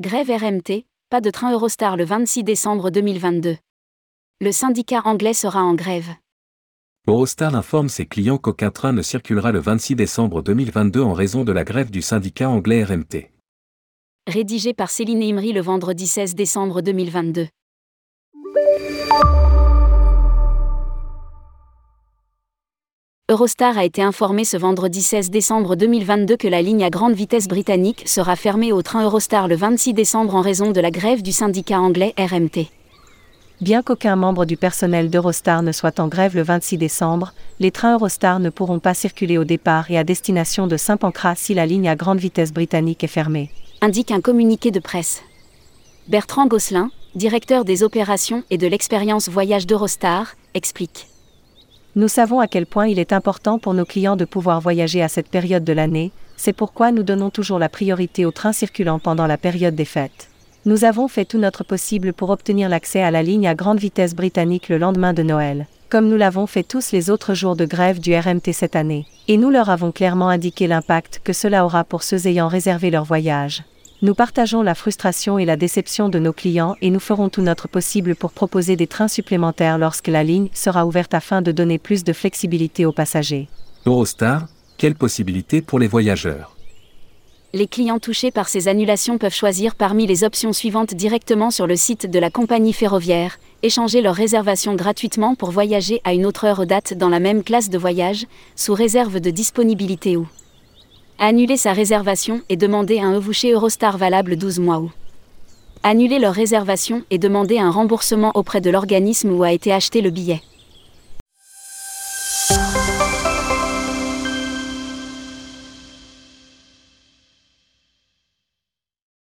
Grève RMT, pas de train Eurostar le 26 décembre 2022. Le syndicat anglais sera en grève. Eurostar informe ses clients qu'aucun train ne circulera le 26 décembre 2022 en raison de la grève du syndicat anglais RMT. Rédigé par Céline Imri le vendredi 16 décembre 2022. Eurostar a été informé ce vendredi 16 décembre 2022 que la ligne à grande vitesse britannique sera fermée au train Eurostar le 26 décembre en raison de la grève du syndicat anglais RMT. Bien qu'aucun membre du personnel d'Eurostar ne soit en grève le 26 décembre, les trains Eurostar ne pourront pas circuler au départ et à destination de Saint-Pancras si la ligne à grande vitesse britannique est fermée. Indique un communiqué de presse. Bertrand Gosselin, directeur des opérations et de l'expérience voyage d'Eurostar, explique. Nous savons à quel point il est important pour nos clients de pouvoir voyager à cette période de l'année, c'est pourquoi nous donnons toujours la priorité aux trains circulant pendant la période des fêtes. Nous avons fait tout notre possible pour obtenir l'accès à la ligne à grande vitesse britannique le lendemain de Noël, comme nous l'avons fait tous les autres jours de grève du RMT cette année, et nous leur avons clairement indiqué l'impact que cela aura pour ceux ayant réservé leur voyage. Nous partageons la frustration et la déception de nos clients et nous ferons tout notre possible pour proposer des trains supplémentaires lorsque la ligne sera ouverte afin de donner plus de flexibilité aux passagers. Eurostar, quelles possibilités pour les voyageurs? Les clients touchés par ces annulations peuvent choisir parmi les options suivantes directement sur le site de la compagnie ferroviaire, échanger leur réservation gratuitement pour voyager à une autre heure date dans la même classe de voyage, sous réserve de disponibilité ou Annuler sa réservation et demander un evouché Eurostar valable 12 mois ou Annuler leur réservation et demander un remboursement auprès de l'organisme où a été acheté le billet.